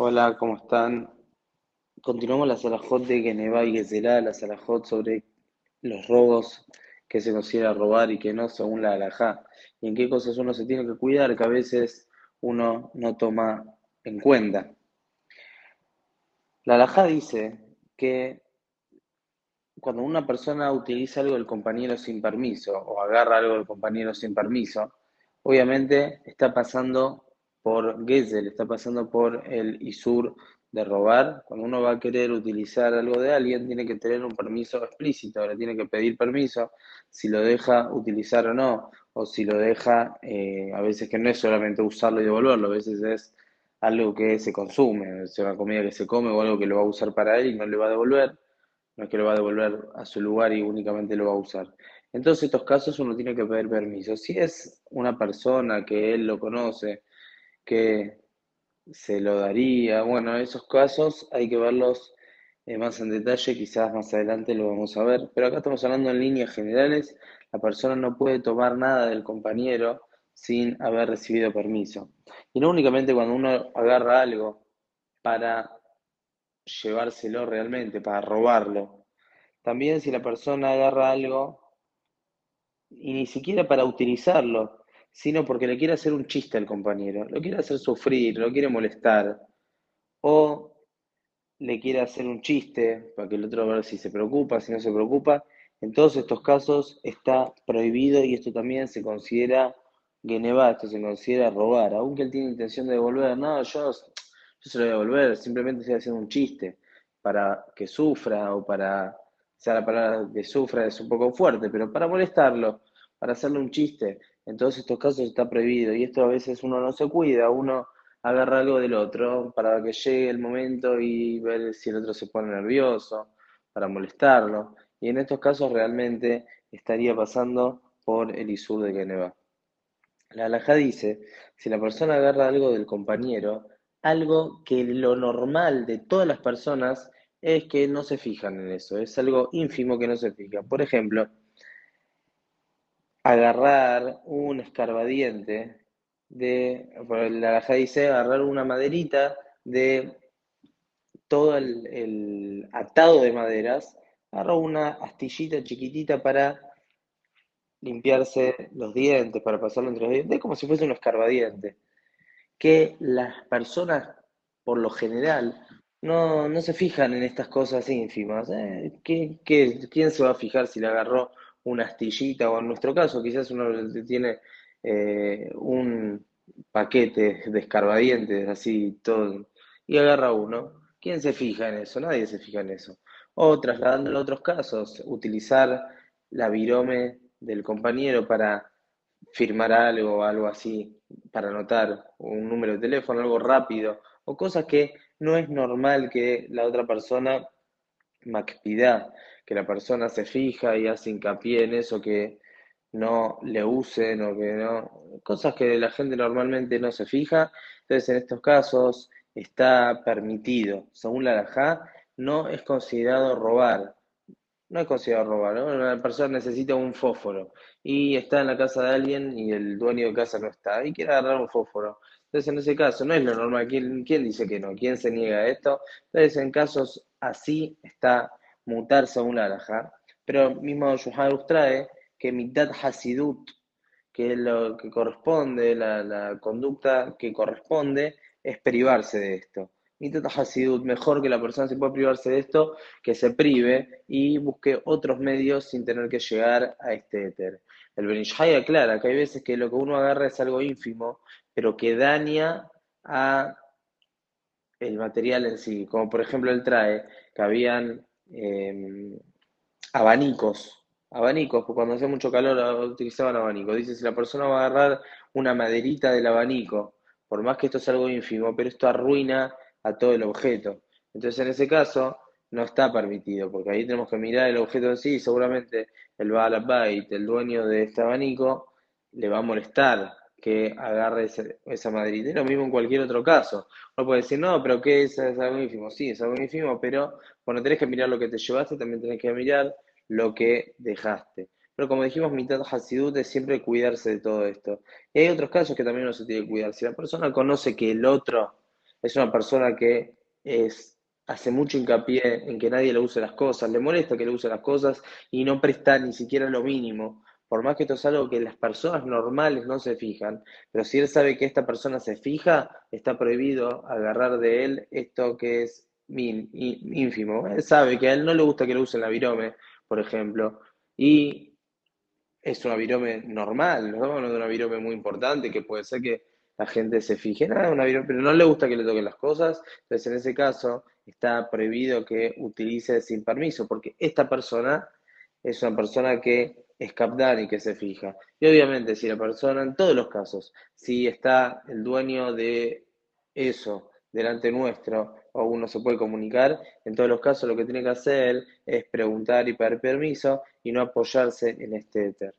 Hola, ¿cómo están? Continuamos la salahot de Geneva y Gezerá, la salahot sobre los robos que se considera robar y que no según la halajá. Y en qué cosas uno se tiene que cuidar que a veces uno no toma en cuenta. La halajá dice que cuando una persona utiliza algo del compañero sin permiso o agarra algo del compañero sin permiso, obviamente está pasando por está pasando por el Isur de robar. Cuando uno va a querer utilizar algo de alguien, tiene que tener un permiso explícito, le tiene que pedir permiso si lo deja utilizar o no, o si lo deja, eh, a veces que no es solamente usarlo y devolverlo, a veces es algo que se consume, es una comida que se come o algo que lo va a usar para él y no le va a devolver, no es que lo va a devolver a su lugar y únicamente lo va a usar. Entonces, estos casos uno tiene que pedir permiso. Si es una persona que él lo conoce, que se lo daría. Bueno, esos casos hay que verlos eh, más en detalle, quizás más adelante lo vamos a ver, pero acá estamos hablando en líneas generales, la persona no puede tomar nada del compañero sin haber recibido permiso. Y no únicamente cuando uno agarra algo para llevárselo realmente, para robarlo. También si la persona agarra algo y ni siquiera para utilizarlo, sino porque le quiere hacer un chiste al compañero, lo quiere hacer sufrir, lo quiere molestar, o le quiere hacer un chiste para que el otro vea si se preocupa, si no se preocupa. En todos estos casos está prohibido y esto también se considera geneva, esto se considera robar, aunque él tiene intención de devolver, no, yo, se lo voy a devolver, simplemente estoy haciendo un chiste para que sufra o para, sea, la palabra que sufra es un poco fuerte, pero para molestarlo, para hacerle un chiste. En todos estos casos está prohibido y esto a veces uno no se cuida, uno agarra algo del otro para que llegue el momento y ver si el otro se pone nervioso, para molestarlo. Y en estos casos realmente estaría pasando por el Isur de Geneva. La halajá dice, si la persona agarra algo del compañero, algo que lo normal de todas las personas es que no se fijan en eso, es algo ínfimo que no se fija. Por ejemplo, agarrar un escarbadiente de, la alhaja dice, agarrar una maderita de todo el, atado de maderas, agarro una astillita chiquitita para limpiarse los dientes, para pasarlo entre los dientes, como si fuese un escarbadiente, que las personas, por lo general, no, se fijan en estas cosas ínfimas. ¿eh? quién se va a fijar si le agarró una astillita, o en nuestro caso, quizás uno tiene eh, un paquete de escarbadientes, así todo, y agarra uno. ¿Quién se fija en eso? Nadie se fija en eso. O trasladándolo a otros casos, utilizar la virome del compañero para firmar algo, algo así, para anotar un número de teléfono, algo rápido, o cosas que no es normal que la otra persona pida que la persona se fija y hace hincapié en eso que no le usen o que no, cosas que la gente normalmente no se fija. Entonces, en estos casos está permitido. Según la Alajá, no es considerado robar. No es considerado robar. Una persona necesita un fósforo y está en la casa de alguien y el dueño de casa no está y quiere agarrar un fósforo. Entonces, en ese caso, no es lo normal. ¿Quién, quién dice que no? ¿Quién se niega a esto? Entonces, en casos así está mutar según la alhaja, pero mismo Yohanus trae que mitad hasidut, que lo que corresponde, la, conducta que corresponde, es privarse de esto. Mitad hasidut, mejor que la persona se pueda privarse de esto, que se prive y busque otros medios sin tener que llegar a este éter. El Benishai aclara que hay veces que lo que uno agarra es algo ínfimo, pero que daña a el material en sí, como por ejemplo él trae que habían Em, abanicos, abanicos, porque cuando hacía mucho calor utilizaban abanicos. Dice, si la persona va a agarrar una maderita del abanico, por más que esto es algo ínfimo, pero esto arruina a todo el objeto. Entonces, en ese caso, no está permitido, porque ahí tenemos que mirar el objeto en sí y seguramente el Baalabait, el dueño de este abanico, le va a molestar que agarre esa maderita. lo mismo en cualquier otro caso. Uno puede decir, no, pero ¿qué es, es algo ínfimo? Sí, es algo ínfimo, pero cuando tenés que mirar lo que te llevaste, también tenés que mirar lo que dejaste. Pero como dijimos, mitad hasidut es siempre cuidarse de todo esto. Y hay otros casos que también uno se tiene que cuidar. Si la persona conoce que el otro es una persona que es, hace mucho hincapié en que nadie le use las cosas, le molesta que le use las cosas y no presta ni siquiera lo mínimo. Por más que esto es algo que las personas normales no se fijan, pero si él sabe que esta persona se fija, está prohibido agarrar de él esto que es ínfimo. Él sabe que a él no le gusta que le usen la virome, por ejemplo, y es una virome normal, no de una virome muy importante, que puede ser que la gente se fije, nada, una virome, pero no le gusta que le toquen las cosas, entonces en ese caso está prohibido que utilice sin permiso, porque esta persona es una persona que y que se fija. Y obviamente si la persona, en todos los casos, si está el dueño de eso delante nuestro o uno se puede comunicar, en todos los casos lo que tiene que hacer es preguntar y pedir permiso y no apoyarse en este éter.